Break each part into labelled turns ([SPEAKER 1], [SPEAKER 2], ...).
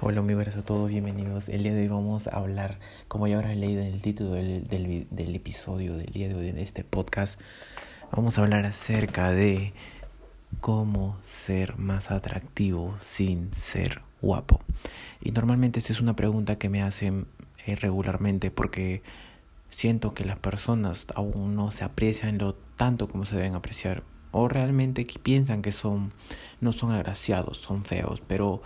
[SPEAKER 1] Hola, buenas a todos, bienvenidos. El día de hoy vamos a hablar, como ya habrán leído en el título del, del, del, episodio del día de hoy de este podcast, vamos a hablar acerca de cómo ser más atractivo sin ser guapo. Y normalmente esta es una pregunta que me hacen eh, regularmente porque siento que las personas aún no se aprecian lo tanto como se deben apreciar o realmente piensan que son no son agraciados, son feos, pero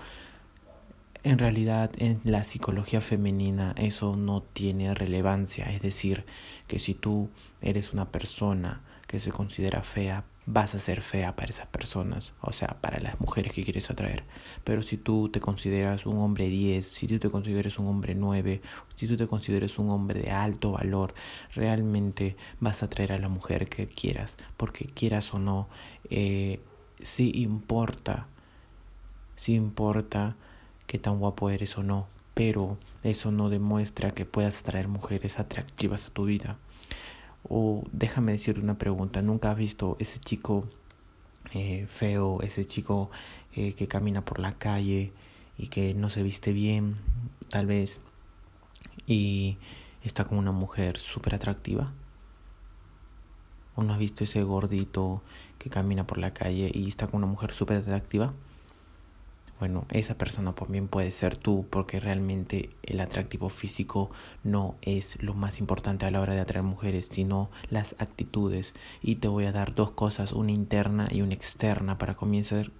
[SPEAKER 1] en realidad en la psicología femenina eso no tiene relevancia, es decir, que si tú eres una persona que se considera fea, vas a ser fea para esas personas, o sea, para las mujeres que quieres atraer. Pero si tú te consideras un hombre 10, si tú te consideras un hombre 9, si tú te consideras un hombre de alto valor, realmente vas a atraer a la mujer que quieras, porque quieras o no, eh, sí importa, sí importa qué tan guapo eres o no, pero eso no demuestra que puedas atraer mujeres atractivas a tu vida. O déjame decirte una pregunta, ¿nunca has visto ese chico eh, feo, ese chico eh, que camina por la calle y que no se viste bien, tal vez, y está con una mujer súper atractiva? ¿O no has visto ese gordito que camina por la calle y está con una mujer súper atractiva? Bueno, esa persona también puede ser tú, porque realmente el atractivo físico no es lo más importante a la hora de atraer mujeres, sino las actitudes. Y te voy a dar dos cosas, una interna y una externa, para comenzar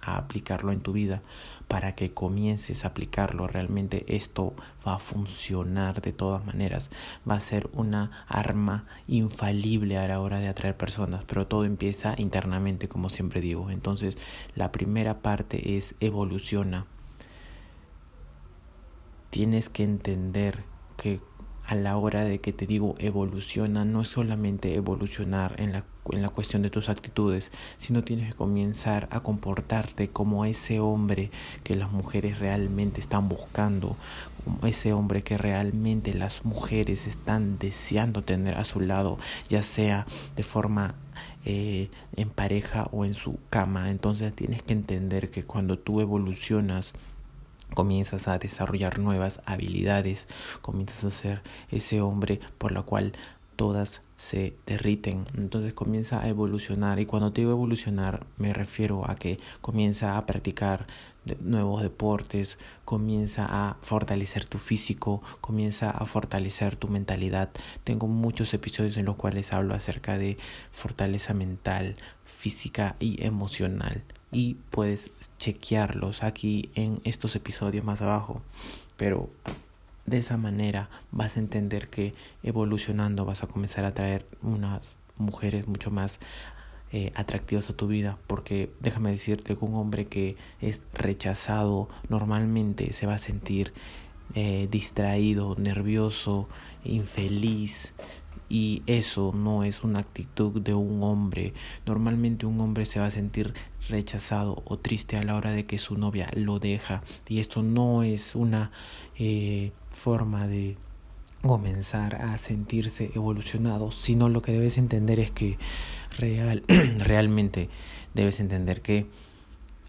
[SPEAKER 1] a aplicarlo en tu vida, para que comiences a aplicarlo. Realmente esto va a funcionar de todas maneras. Va a ser una arma infalible a la hora de atraer personas, pero todo empieza internamente, como siempre digo. Entonces, la primera parte es evoluciona. Tienes que entender que a la hora de que te digo evoluciona, no es solamente evolucionar en la, en la cuestión de tus actitudes, sino tienes que comenzar a comportarte como ese hombre que las mujeres realmente están buscando, como ese hombre que realmente las mujeres están deseando tener a su lado, ya sea de forma eh, en pareja o en su cama. Entonces tienes que entender que cuando tú evolucionas, comienzas a desarrollar nuevas habilidades, comienzas a ser ese hombre por la cual todas se derriten. Entonces comienza a evolucionar y cuando te digo evolucionar me refiero a que comienza a practicar nuevos deportes, comienza a fortalecer tu físico, comienza a fortalecer tu mentalidad. Tengo muchos episodios en los cuales hablo acerca de fortaleza mental, física y emocional y puedes chequearlos aquí en estos episodios más abajo. Pero de esa manera vas a entender que evolucionando vas a comenzar a traer unas mujeres mucho más eh, atractivas a tu vida porque déjame decirte que un hombre que es rechazado normalmente se va a sentir eh, distraído, nervioso, infeliz, y eso no es una actitud de un hombre. Normalmente un hombre se va a sentir rechazado o triste a la hora de que su novia lo deja y esto no es una eh, forma de comenzar a sentirse evolucionado, sino lo que debes entender es que real, realmente debes entender que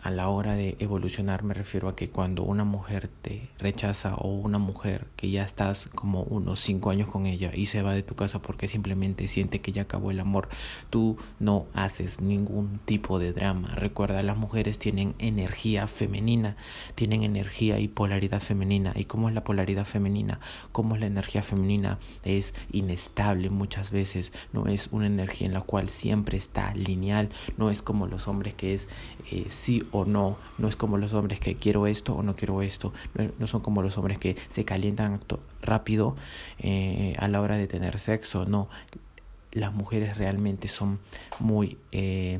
[SPEAKER 1] a la hora de evolucionar me refiero a que cuando una mujer te rechaza o una mujer que ya estás como unos cinco años con ella y se va de tu casa porque simplemente siente que ya acabó el amor, tú no haces ningún tipo de drama. Recuerda, las mujeres tienen energía femenina, tienen energía y polaridad femenina. ¿Y cómo es la polaridad femenina? ¿Cómo es la energía femenina? Es inestable muchas veces, no es una energía en la cual siempre está lineal, no es como los hombres que es eh, sí o no, no es como los hombres que quiero esto o no quiero esto, no, son como los hombres que se calientan rápido eh, a la hora de tener sexo, no, las mujeres realmente son muy... Eh,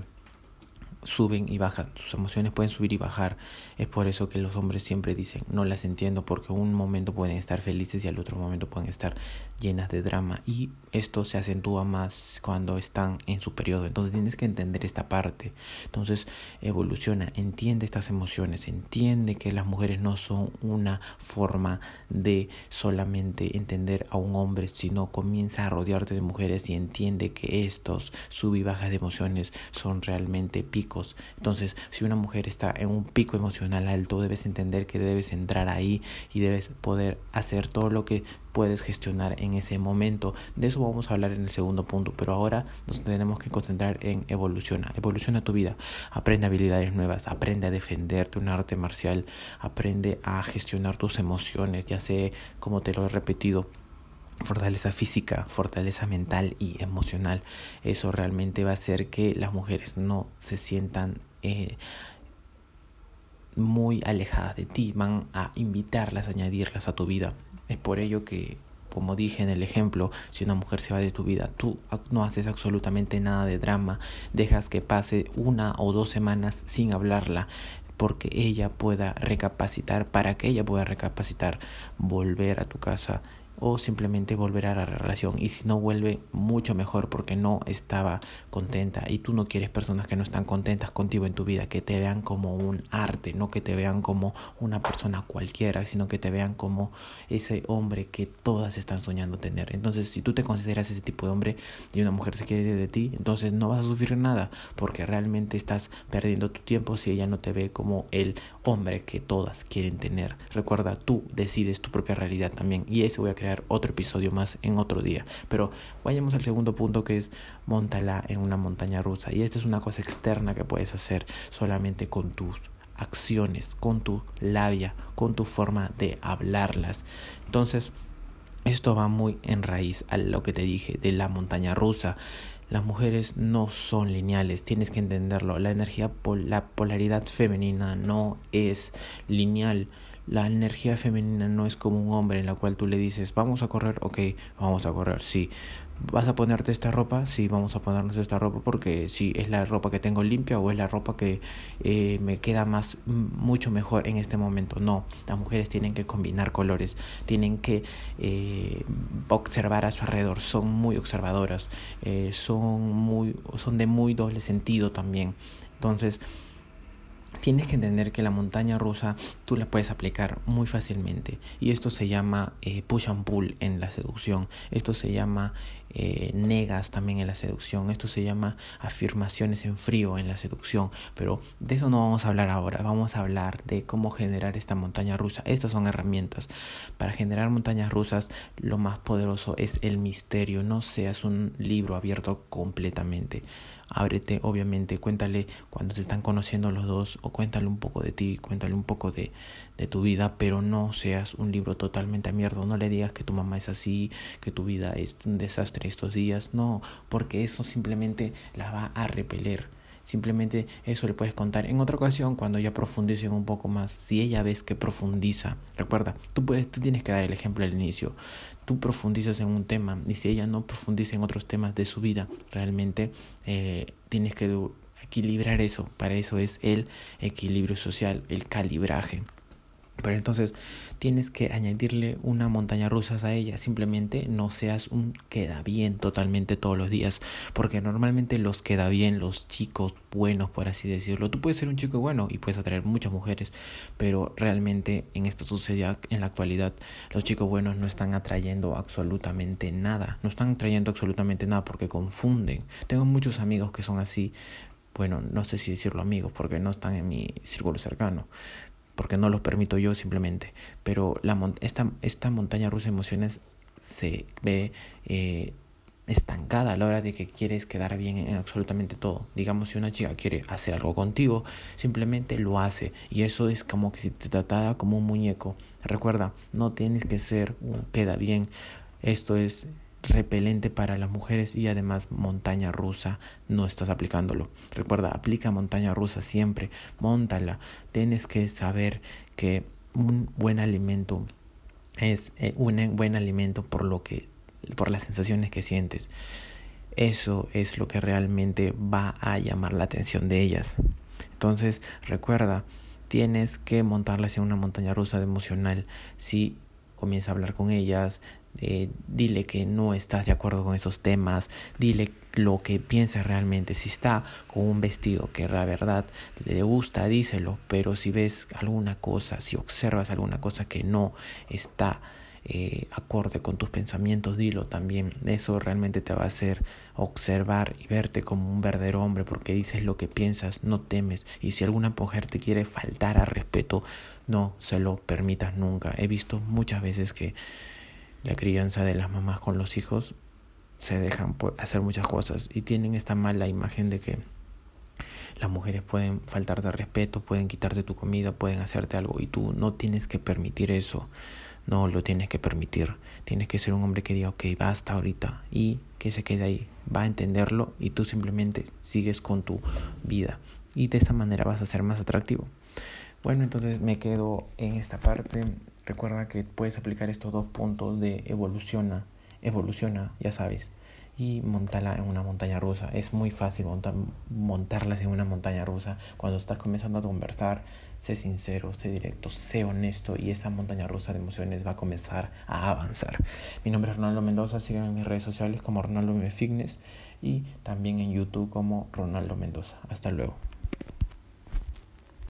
[SPEAKER 1] suben y bajan, sus emociones pueden subir y bajar. Es por eso que los hombres siempre dicen, no las entiendo, porque un momento pueden estar felices y al otro momento pueden estar llenas de drama. Y esto se acentúa más cuando están en su periodo. Entonces tienes que entender esta parte. Entonces evoluciona, entiende estas emociones, entiende que las mujeres no son una forma de solamente entender a un hombre, sino comienza a rodearte de mujeres y entiende que estos sub y bajas de emociones son realmente picos Entonces, si una mujer está en un pico emocional alto, debes entender que debes entrar ahí y debes poder hacer todo lo que puedes gestionar en ese momento. De eso vamos a hablar en el segundo punto, pero ahora nos tenemos que concentrar en evoluciona. Evoluciona tu vida, aprende habilidades nuevas, aprende a defenderte, un arte marcial, aprende a gestionar tus emociones, ya sé, como te lo he repetido, fortaleza física, fortaleza mental y emocional. Eso realmente va a hacer que las mujeres no se sientan eh, muy alejadas de ti, van a invitarlas, a añadirlas a tu vida. Es por ello que, como dije en el ejemplo, si una mujer se va de tu vida, tú no haces absolutamente nada de drama, dejas que pase una o dos semanas sin hablarla, porque ella pueda recapacitar, para que ella pueda recapacitar, volver a tu casa o simplemente volver a la relación. Y si no vuelve mucho mejor porque no estaba contenta. Y tú no quieres personas que no están contentas contigo en tu vida que te vean como un arte no que te vean como una persona cualquiera sino que te vean como ese hombre que todas están soñando tener. Entonces si tú te consideras ese tipo de hombre y una mujer se quiere de ti entonces no vas a sufrir nada porque realmente estás perdiendo tu tiempo si ella no te ve como el hombre que todas quieren tener. Recuerda tú decides tu propia realidad también y eso voy a crear otro episodio más en otro día. Pero vayamos al segundo punto que es montala en una montaña rusa. Y esto es una cosa externa que puedes hacer solamente con tus acciones, con tu labia, con tu forma de hablarlas. Entonces, esto va muy en raíz a lo que te dije de la montaña rusa. Las mujeres no son lineales, tienes que entenderlo. La energía, la polaridad femenina no es lineal. La energía femenina no es como un hombre en la cual tú le dices, vamos a correr, ok, vamos a correr, sí. ¿Vas a ponerte esta ropa? Sí, vamos a ponernos esta ropa porque sí, es la ropa que tengo limpia o es la ropa que eh, me queda más, mucho mejor en este momento. No, las mujeres tienen que combinar colores, tienen que eh, observar a su alrededor, son muy observadoras, eh, son, muy, son de muy doble sentido también. Entonces, tienes que entender que la montaña rusa tú la puedes aplicar muy fácilmente. Y esto se llama eh, push and pull en la seducción. Esto se llama eh, negas también en la seducción. Esto se llama afirmaciones en frío en la seducción. Pero de eso no vamos a hablar ahora. Vamos a hablar de cómo generar esta montaña rusa. Estas son herramientas. Para generar montañas rusas lo más poderoso es el misterio. No seas un libro abierto completamente ábrete, obviamente, cuéntale cuando se están conociendo los dos o cuéntale un poco de ti, cuéntale un poco de, de tu vida, pero no seas un libro totalmente abierto, no le digas que tu mamá es así, que tu vida es un desastre estos días, no, porque eso simplemente la va a repeler. Simplemente eso le puedes contar en otra ocasión cuando ya profundicen un poco más. Si ella ves que profundiza, recuerda, tú puedes, tú tienes que dar el ejemplo al inicio. Tú profundizas en un tema y si ella no profundiza en otros temas de su vida, realmente eh, tienes que equilibrar eso. Para eso es el equilibrio social, el calibraje. Pero entonces tienes que añadirle una montaña rusa a ella. Simplemente no seas un queda bien totalmente todos los días. Porque normalmente los queda bien, los chicos buenos, por así decirlo. Tú puedes ser un chico bueno y puedes atraer muchas mujeres. Pero realmente en esta sociedad, en la actualidad, los chicos buenos no están atrayendo absolutamente nada. No están atrayendo absolutamente nada porque confunden. Tengo muchos amigos que son así. Bueno, no sé si decirlo amigos porque no están en mi círculo cercano porque no lo permito yo simplemente. Pero la, esta, esta montaña rusa de emociones se ve eh, estancada a la hora de que quieres quedar bien en absolutamente todo. Digamos, si una chica quiere hacer algo contigo, simplemente lo hace. Y eso es como que si te tratara como un muñeco. Recuerda, no tienes que ser un queda bien. Esto es repelente para las mujeres y además montaña rusa no estás aplicándolo. Recuerda, aplica montaña rusa siempre, montala. Tienes que saber que un buen alimento es eh, un buen alimento por lo que por las sensaciones que sientes. Eso es lo que realmente va a llamar la atención de ellas. Entonces, recuerda, tienes que montarlas en una montaña rusa de emocional. Si comienza a hablar con ellas, eh, dile que no estás de acuerdo con esos temas, dile lo que piensa realmente. Si está con un vestido que la verdad le gusta, díselo, pero si ves alguna cosa, si observas alguna cosa que no está eh, acorde con tus pensamientos, dilo también. Eso realmente te va a hacer observar y verte como un verdadero hombre porque dices lo que piensas, no temes. Y si alguna mujer te quiere faltar a respeto, no se lo permitas nunca. He visto muchas veces que la crianza de las mamás con los hijos se dejan hacer muchas cosas y tienen esta mala imagen de que las mujeres pueden faltarte respeto, pueden quitarte tu comida, pueden hacerte algo y tú no tienes que permitir eso. No lo tienes que permitir. Tienes que ser un hombre que diga, ok, basta ahorita y que se quede ahí. Va a entenderlo y tú simplemente sigues con tu vida. Y de esa manera vas a ser más atractivo. Bueno, entonces me quedo en esta parte. Recuerda que puedes aplicar estos dos puntos de evoluciona, evoluciona, ya sabes y montarla en una montaña rusa. Es muy fácil montar, montarlas en una montaña rusa cuando estás comenzando a conversar. Sé sincero, sé directo, sé honesto y esa montaña rusa de emociones va a comenzar a avanzar. Mi nombre es Ronaldo Mendoza, síganme en mis redes sociales como Ronaldo Fitness y también en YouTube como Ronaldo Mendoza. Hasta luego.